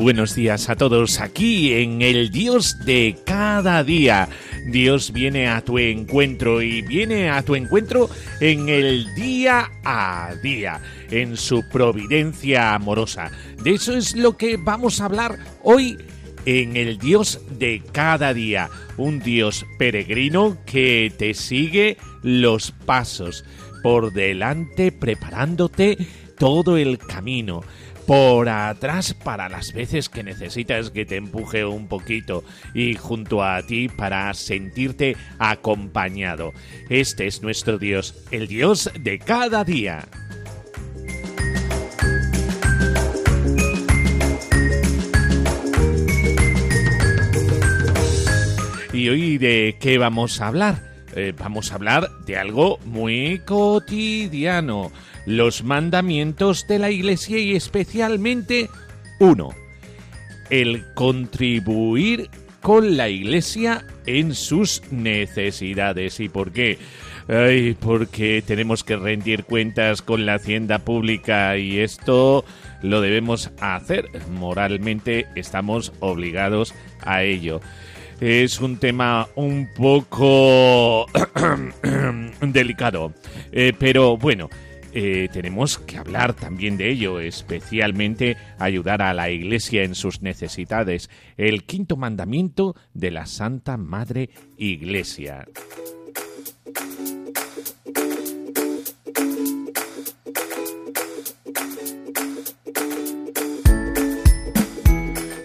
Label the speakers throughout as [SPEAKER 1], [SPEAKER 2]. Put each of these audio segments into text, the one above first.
[SPEAKER 1] Buenos días a todos aquí en el Dios de cada día. Dios viene a tu encuentro y viene a tu encuentro en el día a día, en su providencia amorosa. De eso es lo que vamos a hablar hoy en el Dios de cada día, un Dios peregrino que te sigue los pasos por delante preparándote todo el camino por atrás para las veces que necesitas que te empuje un poquito y junto a ti para sentirte acompañado. Este es nuestro Dios, el Dios de cada día. ¿Y hoy de qué vamos a hablar? Eh, vamos a hablar de algo muy cotidiano los mandamientos de la Iglesia y especialmente uno, el contribuir con la Iglesia en sus necesidades. ¿Y por qué? Ay, porque tenemos que rendir cuentas con la hacienda pública y esto lo debemos hacer. Moralmente estamos obligados a ello. Es un tema un poco delicado, eh, pero bueno, eh, tenemos que hablar también de ello, especialmente ayudar a la Iglesia en sus necesidades, el quinto mandamiento de la Santa Madre Iglesia.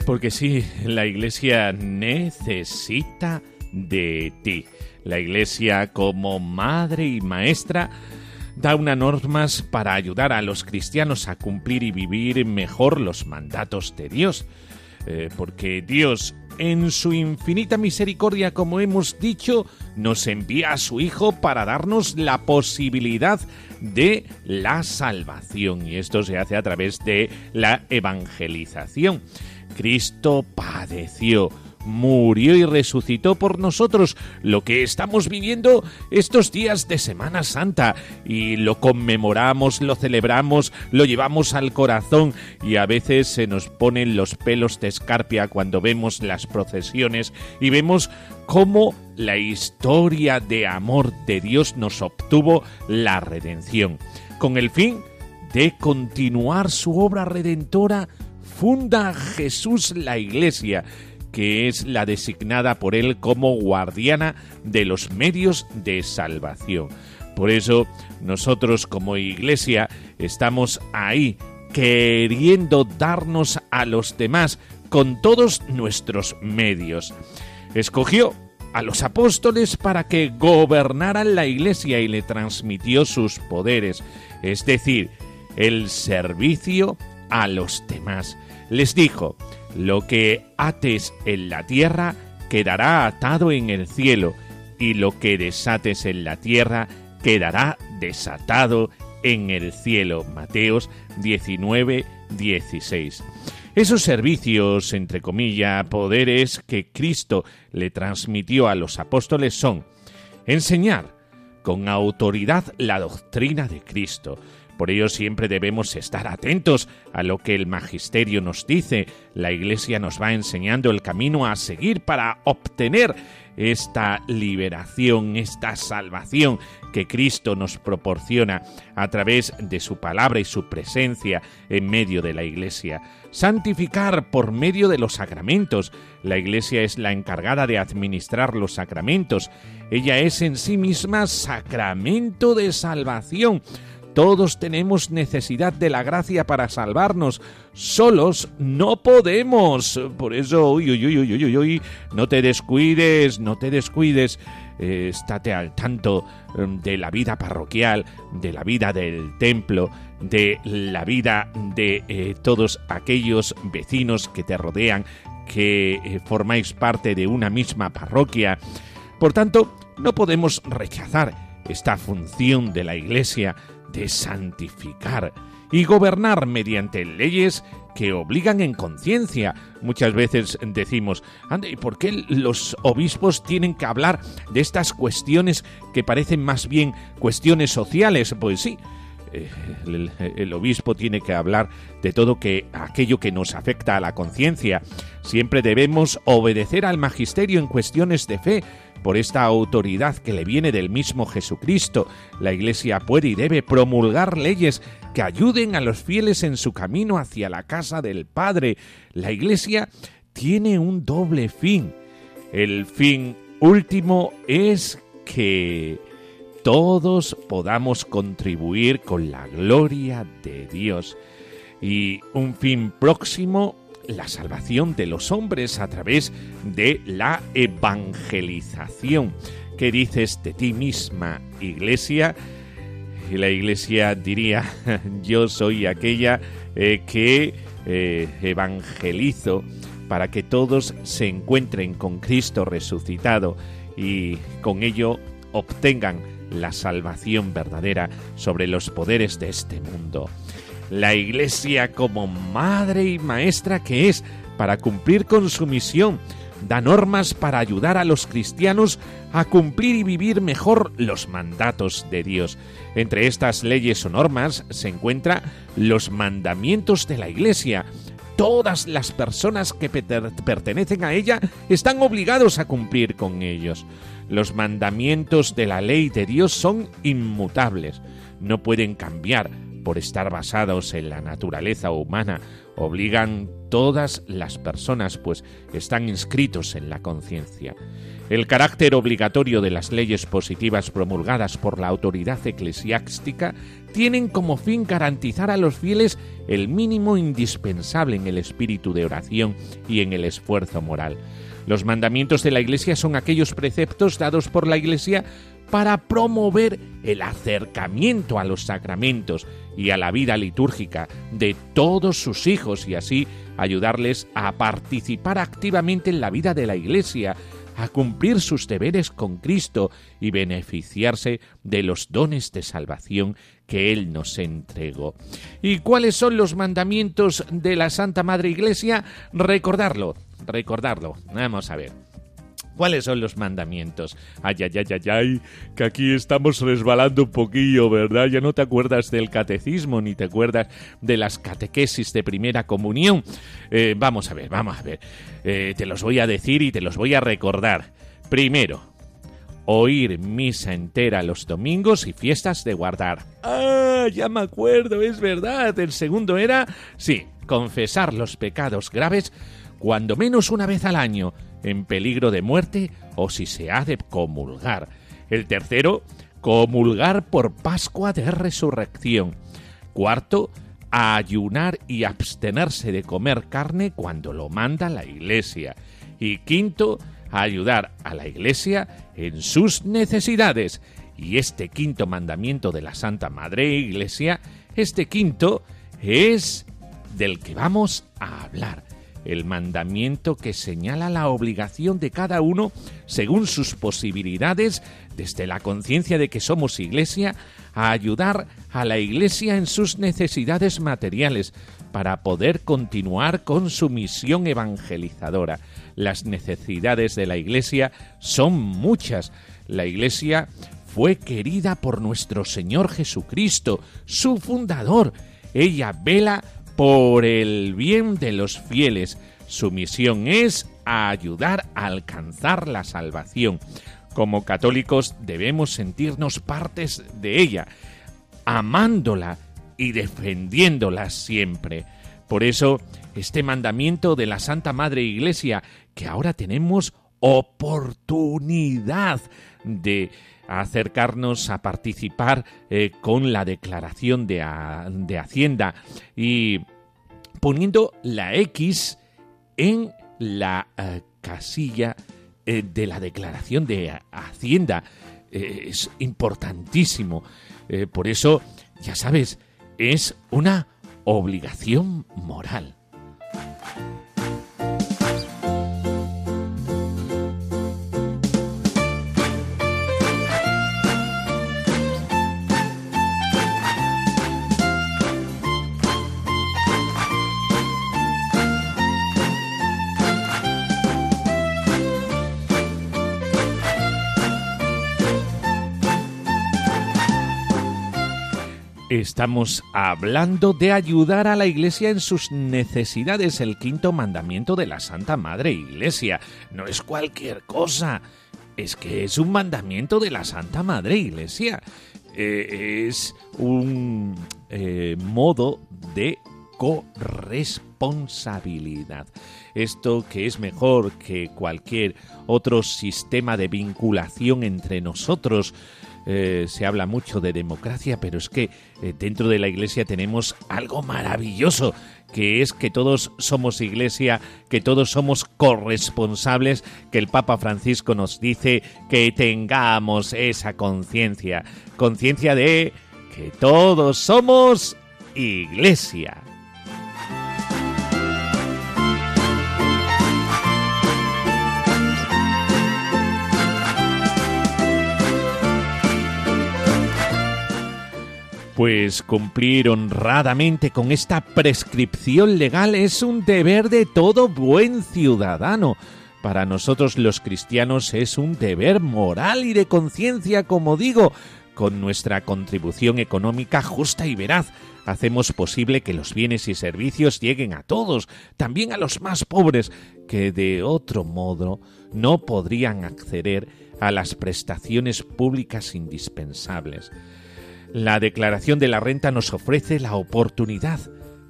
[SPEAKER 1] Porque sí, la Iglesia necesita de ti. La Iglesia como madre y maestra da unas normas para ayudar a los cristianos a cumplir y vivir mejor los mandatos de Dios. Eh, porque Dios, en su infinita misericordia, como hemos dicho, nos envía a su Hijo para darnos la posibilidad de la salvación. Y esto se hace a través de la evangelización. Cristo padeció murió y resucitó por nosotros, lo que estamos viviendo estos días de Semana Santa, y lo conmemoramos, lo celebramos, lo llevamos al corazón, y a veces se nos ponen los pelos de escarpia cuando vemos las procesiones y vemos cómo la historia de amor de Dios nos obtuvo la redención. Con el fin de continuar su obra redentora, funda Jesús la Iglesia, que es la designada por él como guardiana de los medios de salvación. Por eso nosotros como iglesia estamos ahí queriendo darnos a los demás con todos nuestros medios. Escogió a los apóstoles para que gobernaran la iglesia y le transmitió sus poderes, es decir, el servicio a los demás. Les dijo, lo que ates en la tierra quedará atado en el cielo, y lo que desates en la tierra quedará desatado en el cielo. Mateos 19, 16. Esos servicios, entre comillas, poderes que Cristo le transmitió a los apóstoles son enseñar con autoridad la doctrina de Cristo, Por ello siempre debemos estar atentos a lo que el magisterio nos dice. La Iglesia nos va enseñando el camino a seguir para obtener esta liberación, esta salvación que Cristo nos proporciona a través de su palabra y su presencia en medio de la Iglesia. Santificar por medio de los sacramentos. La Iglesia es la encargada de administrar los sacramentos. Ella es en sí misma sacramento de salvación. Todos tenemos necesidad de la gracia para salvarnos. Solos no podemos. Por eso, uy, uy, uy, uy, uy, no te descuides, no te descuides. Eh, estate al tanto em, de la vida parroquial, de la vida del templo, de la vida de eh, todos aquellos vecinos que te rodean, que eh, formáis parte de una misma parroquia. Por tanto, no podemos rechazar esta función de la Iglesia de santificar y gobernar mediante leyes que obligan en conciencia. Muchas veces decimos, ¿y por qué los obispos tienen que hablar de estas cuestiones que parecen más bien cuestiones sociales? Pues sí, eh, el, el, obispo tiene que hablar de todo que aquello que nos afecta a la conciencia. Siempre debemos obedecer al magisterio en cuestiones de fe, por esta autoridad que le viene del mismo Jesucristo, la Iglesia puede y debe promulgar leyes que ayuden a los fieles en su camino hacia la casa del Padre. La Iglesia tiene un doble fin. El fin último es que todos podamos contribuir con la gloria de Dios. Y un fin próximo la salvación de los hombres a través de la evangelización. ¿Qué dices de ti misma, iglesia? Y la iglesia diría, yo soy aquella eh, que eh, evangelizo para que todos se encuentren con Cristo resucitado y con ello obtengan la salvación verdadera sobre los poderes de este mundo la Iglesia como madre y maestra que es para cumplir con su misión, da normas para ayudar a los cristianos a cumplir y vivir mejor los mandatos de Dios. Entre estas leyes o normas se encuentran los mandamientos de la Iglesia. Todas las personas que pertenecen a ella están obligados a cumplir con ellos. Los mandamientos de la ley de Dios son inmutables, no pueden cambiar, por estar basados en la naturaleza humana, obligan todas las personas, pues están inscritos en la conciencia. El carácter obligatorio de las leyes positivas promulgadas por la autoridad eclesiástica tienen como fin garantizar a los fieles el mínimo indispensable en el espíritu de oración y en el esfuerzo moral. Los mandamientos de la Iglesia son aquellos preceptos dados por la Iglesia para promover el acercamiento a los sacramentos y a la vida litúrgica de todos sus hijos y así ayudarles a participar activamente en la vida de la Iglesia, a cumplir sus deberes con Cristo y beneficiarse de los dones de salvación que Él nos entregó. ¿Y cuáles son los mandamientos de la Santa Madre Iglesia? Recordarlo, recordarlo. Vamos a ver. ¿Cuáles son los mandamientos? Ay, ay, ay, ay, ay, que aquí estamos resbalando un poquillo, ¿verdad? Ya no te acuerdas del catecismo ni te acuerdas de las catequesis de primera comunión. Eh, vamos a ver, vamos a ver. Eh, te los voy a decir y te los voy a recordar. Primero, oír misa entera los domingos y fiestas de guardar. Ah, ya me acuerdo, es verdad. El segundo era, sí, confesar los pecados graves cuando menos una vez al año en peligro de muerte o si se ha de comulgar. El tercero, comulgar por Pascua de Resurrección. Cuarto, ayunar y abstenerse de comer carne cuando lo manda la Iglesia. Y quinto, ayudar a la Iglesia en sus necesidades. Y este quinto mandamiento de la Santa Madre Iglesia, este quinto es del que vamos a hablar el mandamiento que señala la obligación de cada uno según sus posibilidades, desde la conciencia de que somos iglesia, a ayudar a la iglesia en sus necesidades materiales para poder continuar con su misión evangelizadora. Las necesidades de la iglesia son muchas. La iglesia fue querida por nuestro Señor Jesucristo, su fundador. Ella vela por el bien de los fieles. Su misión es ayudar a alcanzar la salvación. Como católicos debemos sentirnos partes de ella, amándola y defendiéndola siempre. Por eso, este mandamiento de la Santa Madre Iglesia, que ahora tenemos oportunidad de acercarnos a participar eh, con la declaración de, Hacienda y poniendo la X en la eh, casilla eh, de la declaración de Hacienda. es importantísimo. por eso, ya sabes, es una obligación moral. Estamos hablando de ayudar a la Iglesia en sus necesidades, el quinto mandamiento de la Santa Madre Iglesia. No es cualquier cosa, es que es un mandamiento de la Santa Madre Iglesia. Eh, es un eh, modo de corresponsabilidad. Esto que es mejor que cualquier otro sistema de vinculación entre nosotros, eh, se habla mucho de democracia, pero es que eh, dentro de la Iglesia tenemos algo maravilloso, que es que todos somos Iglesia, que todos somos corresponsables, que el Papa Francisco nos dice que tengamos esa conciencia, conciencia de que todos somos Iglesia. Pues cumplir honradamente con esta prescripción legal es un deber de todo buen ciudadano. Para nosotros los cristianos es un deber moral y de conciencia, como digo, con nuestra contribución económica justa y veraz, hacemos posible que los bienes y servicios lleguen a todos, también a los más pobres, que de otro modo no podrían acceder a las prestaciones públicas indispensables. La declaración de la renta nos ofrece la oportunidad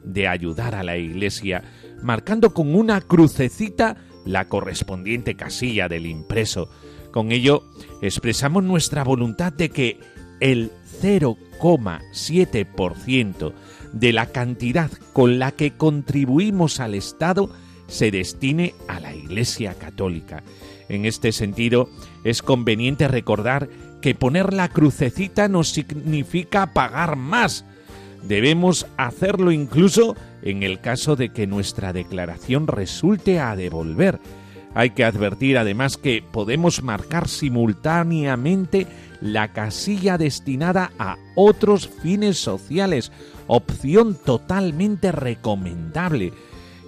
[SPEAKER 1] de ayudar a la Iglesia, marcando con una crucecita la correspondiente casilla del impreso. Con ello expresamos nuestra voluntad de que el 0,7% de la cantidad con la que contribuimos al Estado se destine a la Iglesia Católica. En este sentido, es conveniente recordar que poner la crucecita no significa pagar más. Debemos hacerlo incluso en el caso de que nuestra declaración resulte a devolver. Hay que advertir además que podemos marcar simultáneamente la casilla destinada a otros fines sociales, opción totalmente recomendable.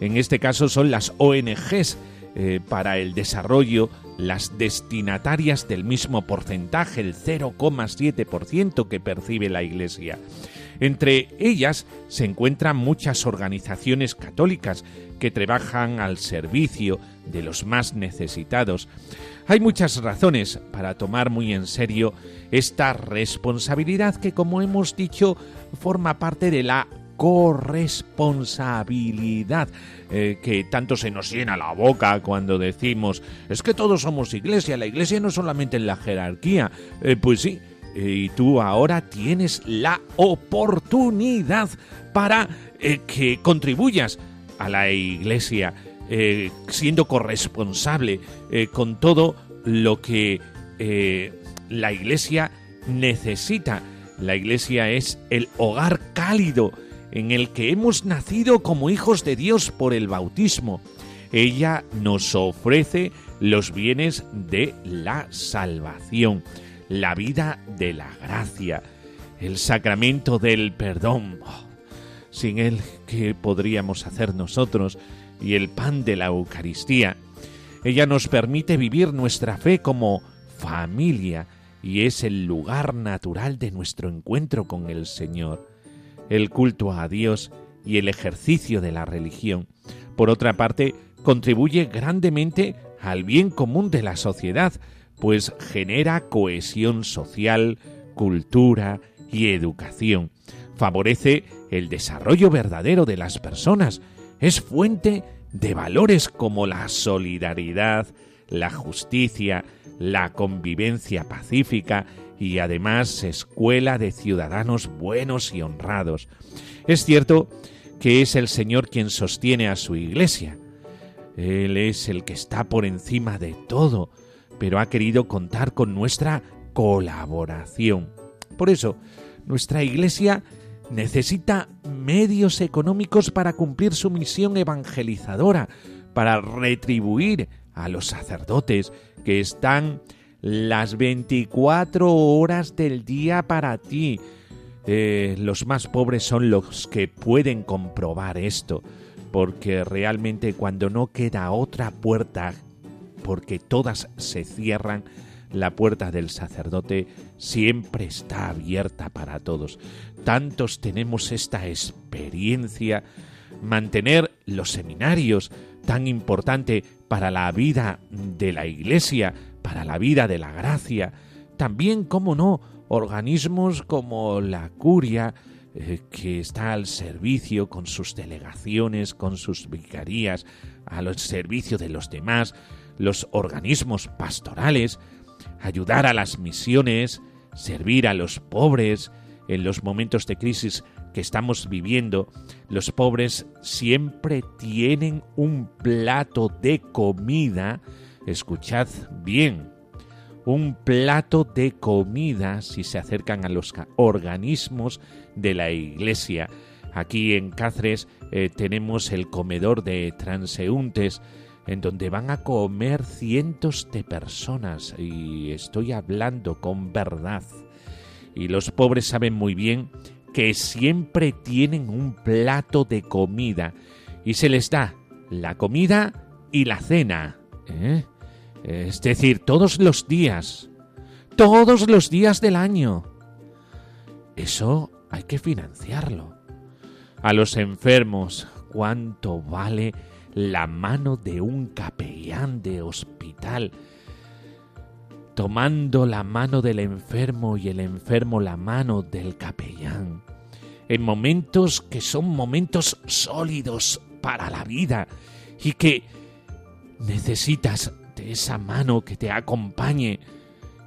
[SPEAKER 1] En este caso son las ONGs eh, para el desarrollo las destinatarias del mismo porcentaje, el 0,7% que percibe la Iglesia. Entre ellas se encuentran muchas organizaciones católicas que trabajan al servicio de los más necesitados. Hay muchas razones para tomar muy en serio esta responsabilidad que, como hemos dicho, forma parte de la corresponsabilidad eh, que tanto se nos llena la boca cuando decimos es que todos somos iglesia, la iglesia no solamente en la jerarquía, eh, pues sí, eh, y tú ahora tienes la oportunidad para que contribuyas a la iglesia siendo corresponsable con todo lo que la iglesia necesita. La iglesia es el hogar cálido en el que hemos nacido como hijos de Dios por el bautismo. Ella nos ofrece los bienes de la salvación, la vida de la gracia, el sacramento del perdón. Oh, sin él, ¿qué podríamos hacer nosotros? Y el pan de la Eucaristía. Ella nos permite vivir nuestra fe como familia y es el lugar natural de nuestro encuentro con el Señor. El culto a Dios y el ejercicio de la religión, por otra parte, contribuye grandemente al bien común de la sociedad, pues genera cohesión social, cultura y educación, favorece el desarrollo verdadero de las personas, es fuente de valores como la solidaridad, la justicia, la convivencia pacífica y además escuela de ciudadanos buenos y honrados. Es cierto que es el Señor quien sostiene a su iglesia. Él es el que está por encima de todo, pero ha querido contar con nuestra colaboración. Por eso, nuestra iglesia necesita medios económicos para cumplir su misión evangelizadora, para retribuir a los sacerdotes que están las 24 horas del día para ti. Eh, los más pobres son los que pueden comprobar esto, porque realmente cuando no queda otra puerta, porque todas se cierran, la puerta del sacerdote siempre está abierta para todos. Tantos tenemos esta experiencia, mantener los seminarios, tan importante para la vida de la Iglesia, para la vida de la gracia, también, como no, organismos como la curia, eh, que está al servicio con sus delegaciones, con sus vicarías, al servicio de los demás, los organismos pastorales, ayudar a las misiones, servir a los pobres en los momentos de crisis que estamos viviendo, los pobres siempre tienen un plato de comida, escuchad bien, un plato de comida si se acercan a los organismos de la iglesia. Aquí en Cáceres eh, tenemos el comedor de transeúntes, en donde van a comer cientos de personas, y estoy hablando con verdad. Y los pobres saben muy bien que siempre tienen un plato de comida, y se les da la comida y la cena. ¿eh? Es decir, todos los días, todos los días del año. Eso hay que financiarlo. A los enfermos, ¿cuánto vale la mano de un capellán de hospital, tomando la mano del enfermo y el enfermo la mano del capellán, en momentos que son momentos sólidos para la vida y que necesitas esa mano que te acompañe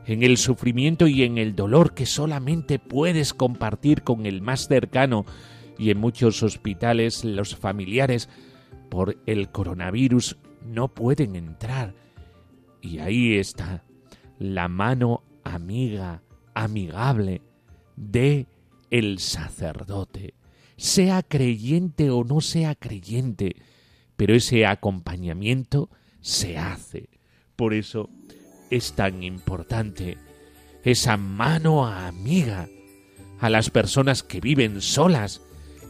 [SPEAKER 1] en el sufrimiento y en el dolor que solamente puedes compartir con el más cercano y en muchos hospitales los familiares por el coronavirus no pueden entrar. Y ahí está la mano amiga, amigable de el sacerdote, sea creyente o no sea creyente, pero ese acompañamiento se hace. Por eso es tan importante esa mano amiga a las personas que viven solas,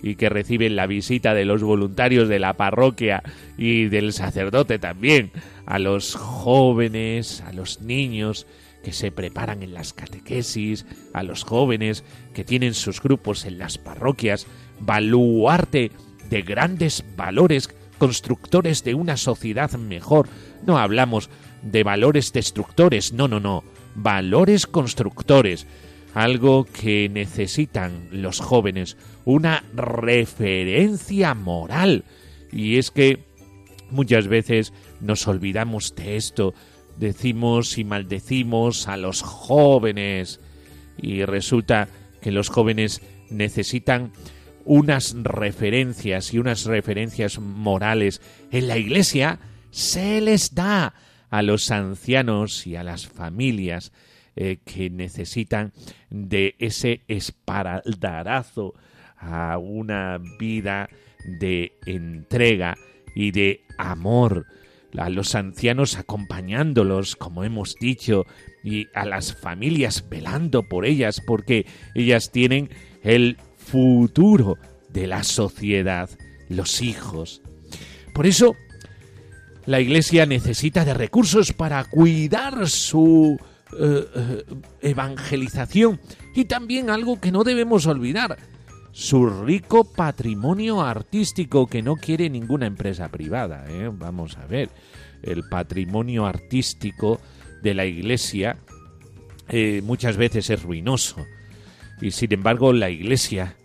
[SPEAKER 1] y que reciben la visita de los voluntarios de la parroquia y del sacerdote también, a los jóvenes, a los niños que se preparan en las catequesis, a los jóvenes que tienen sus grupos en las parroquias, baluarte de grandes valores constructores de una sociedad mejor. No hablamos de valores destructores, no, no, no, valores constructores. Algo que necesitan los jóvenes, una referencia moral. Y es que muchas veces nos olvidamos de esto, decimos y maldecimos a los jóvenes. Y resulta que los jóvenes necesitan unas referencias y unas referencias morales. En la iglesia se les da a los ancianos y a las familias eh, que necesitan de ese espaldarazo a una vida de entrega y de amor, a los ancianos acompañándolos, como hemos dicho, y a las familias velando por ellas, porque ellas tienen el futuro de la sociedad, los hijos. Por eso, la Iglesia necesita de recursos para cuidar su eh, eh, evangelización y también algo que no debemos olvidar, su rico patrimonio artístico que no quiere ninguna empresa privada. ¿eh? Vamos a ver, el patrimonio artístico de la Iglesia muchas veces es ruinoso y sin embargo la Iglesia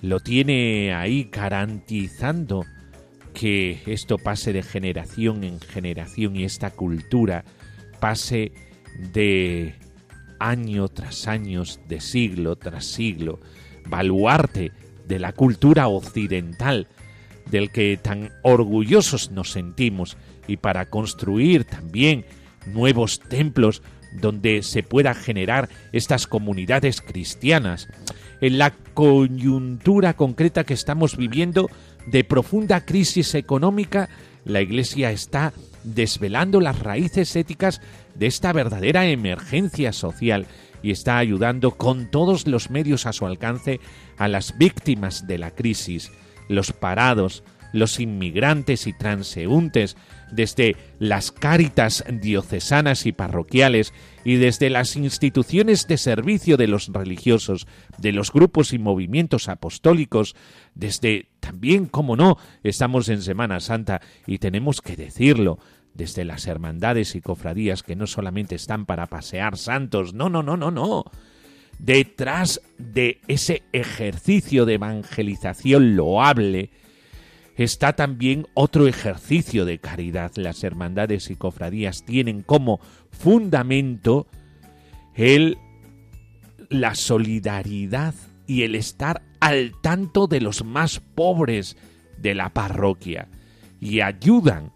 [SPEAKER 1] lo tiene ahí garantizando que esto pase de generación en generación y esta cultura pase de año tras año, de siglo tras siglo, baluarte de la cultura occidental, del que tan orgullosos nos sentimos, y para construir también nuevos templos donde se pueda generar estas comunidades cristianas. En la coyuntura concreta que estamos viviendo de profunda crisis económica, la Iglesia está desvelando las raíces éticas de esta verdadera emergencia social y está ayudando con todos los medios a su alcance a las víctimas de la crisis, los parados, los inmigrantes y transeúntes, desde las cáritas diocesanas y parroquiales y desde las instituciones de servicio de los religiosos, de los grupos y movimientos apostólicos, desde también, como no, estamos en Semana Santa y tenemos que decirlo, desde las hermandades y cofradías que no solamente están para pasear santos, no, no, no, no, no. Detrás de ese ejercicio de evangelización loable, está también otro ejercicio de caridad. Las hermandades y cofradías tienen como fundamento el la solidaridad y el estar al tanto de los más pobres de la parroquia y ayudan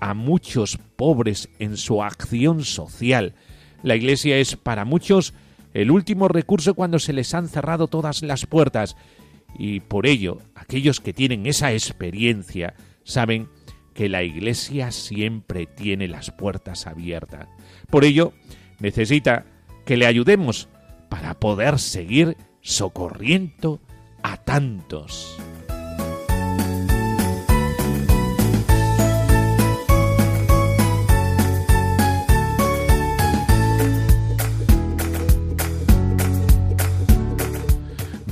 [SPEAKER 1] a muchos pobres en su acción social. La Iglesia es para muchos el último recurso cuando se les han cerrado todas las puertas y por ello aquellos que tienen esa experiencia saben que la Iglesia siempre tiene las puertas abiertas. Por ello, necesita que le ayudemos para poder seguir socorriendo a tantos.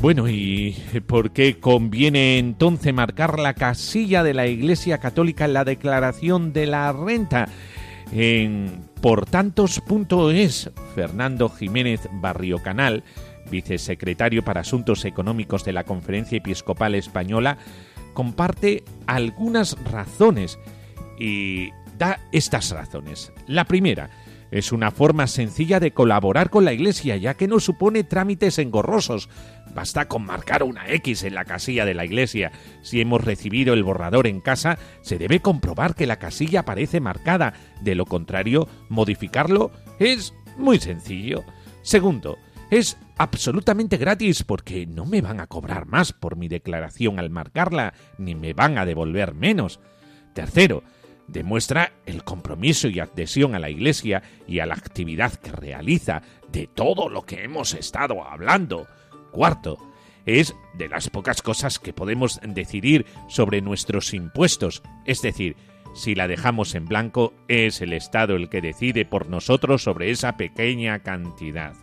[SPEAKER 1] Bueno, ¿y por qué conviene entonces marcar la casilla de la Iglesia Católica en la declaración de la renta? En portantos.es, Fernando Jiménez Barrio Canal, vicesecretario para Asuntos Económicos de la Conferencia Episcopal Española, comparte algunas razones y da estas razones. La primera, es una forma sencilla de colaborar con la Iglesia, ya que no supone trámites engorrosos. Basta con marcar una X en la casilla de la Iglesia. Si hemos recibido el borrador en casa, se debe comprobar que la casilla aparece marcada. De lo contrario, modificarlo es muy sencillo. Segundo, es absolutamente gratis porque no me van a cobrar más por mi declaración al marcarla, ni me van a devolver menos. Tercero, demuestra el compromiso y adhesión a la Iglesia y a la actividad que realiza de todo lo que hemos estado hablando. Cuarto, es de las pocas cosas que podemos decidir sobre nuestros impuestos, es decir, si la dejamos en blanco, es el Estado el que decide por nosotros sobre esa pequeña cantidad.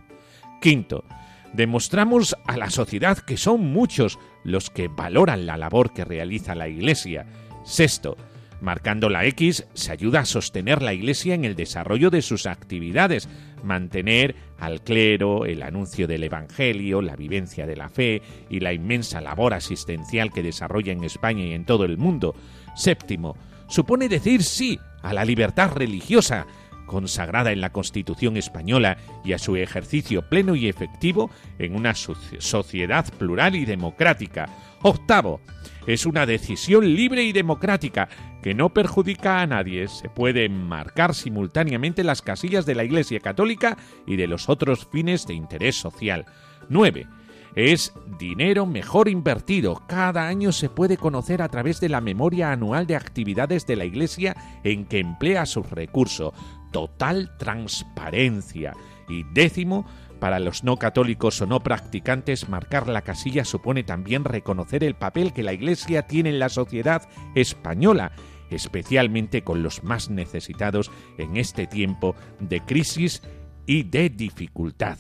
[SPEAKER 1] Quinto, demostramos a la sociedad que son muchos los que valoran la labor que realiza la Iglesia. Sexto, Marcando la X se ayuda a sostener la Iglesia en el desarrollo de sus actividades, mantener al clero, el anuncio del Evangelio, la vivencia de la fe y la inmensa labor asistencial que desarrolla en España y en todo el mundo. Séptimo, supone decir sí a la libertad religiosa, consagrada en la Constitución española y a su ejercicio pleno y efectivo en una sociedad plural y democrática. Octavo, es una decisión libre y democrática que no perjudica a nadie. Se pueden marcar simultáneamente las casillas de la Iglesia Católica y de los otros fines de interés social. 9. Es dinero mejor invertido. Cada año se puede conocer a través de la memoria anual de actividades de la Iglesia en que emplea sus recursos. Total transparencia. Y décimo, para los no católicos o no practicantes, marcar la casilla supone también reconocer el papel que la Iglesia tiene en la sociedad española, especialmente con los más necesitados en este tiempo de crisis y de dificultad.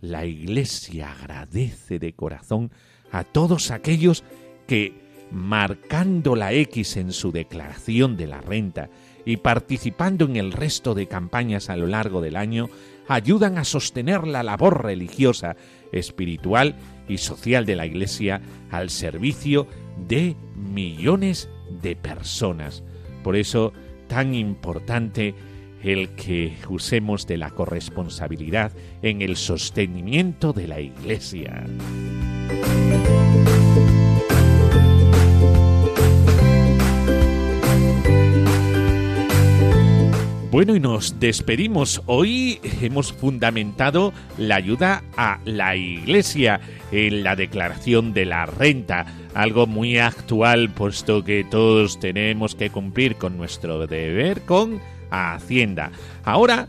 [SPEAKER 1] La Iglesia agradece de corazón a todos aquellos que, marcando la X en su declaración de la renta y participando en el resto de campañas a lo largo del año, ayudan a sostener la labor religiosa, espiritual y social de la Iglesia al servicio de millones de personas. Por eso, tan importante el que usemos de la corresponsabilidad en el sostenimiento de la Iglesia. Bueno, y nos despedimos. Hoy hemos fundamentado la ayuda a la Iglesia en la declaración de la renta, algo muy actual puesto que todos tenemos que cumplir con nuestro deber con Hacienda. Ahora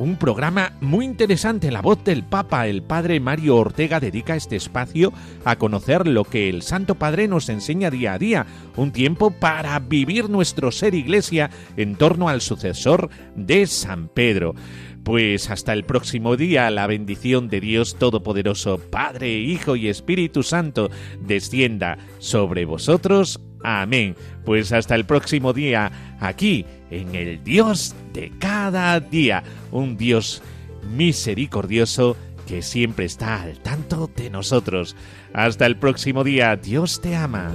[SPEAKER 1] un programa muy interesante. La voz del Papa, el Padre Mario Ortega, dedica este espacio a conocer lo que el Santo Padre nos enseña día a día. Un tiempo para vivir nuestro ser iglesia en torno al sucesor de San Pedro. Pues hasta el próximo día, la bendición de Dios Todopoderoso, Padre, Hijo y Espíritu Santo, descienda sobre vosotros. Amén. Pues hasta el próximo día, aquí, en el Dios de cada día, un Dios misericordioso que siempre está al tanto de nosotros. Hasta el próximo día, Dios te ama.